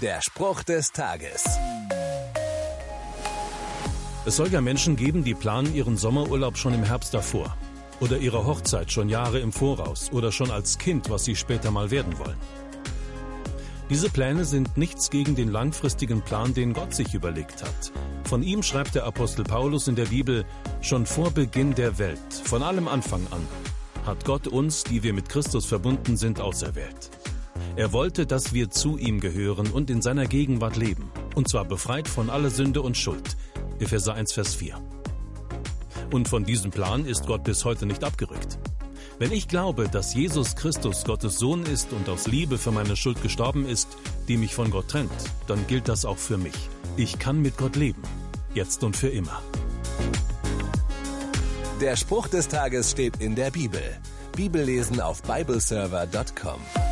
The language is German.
Der Spruch des Tages. Es soll ja Menschen geben, die planen ihren Sommerurlaub schon im Herbst davor. Oder ihre Hochzeit schon Jahre im Voraus. Oder schon als Kind, was sie später mal werden wollen. Diese Pläne sind nichts gegen den langfristigen Plan, den Gott sich überlegt hat. Von ihm schreibt der Apostel Paulus in der Bibel, schon vor Beginn der Welt, von allem Anfang an, hat Gott uns, die wir mit Christus verbunden sind, auserwählt. Er wollte, dass wir zu ihm gehören und in seiner Gegenwart leben, und zwar befreit von aller Sünde und Schuld. Epheser 1, Vers 4. Und von diesem Plan ist Gott bis heute nicht abgerückt. Wenn ich glaube, dass Jesus Christus Gottes Sohn ist und aus Liebe für meine Schuld gestorben ist, die mich von Gott trennt, dann gilt das auch für mich. Ich kann mit Gott leben, jetzt und für immer. Der Spruch des Tages steht in der Bibel. Bibellesen auf bibleserver.com.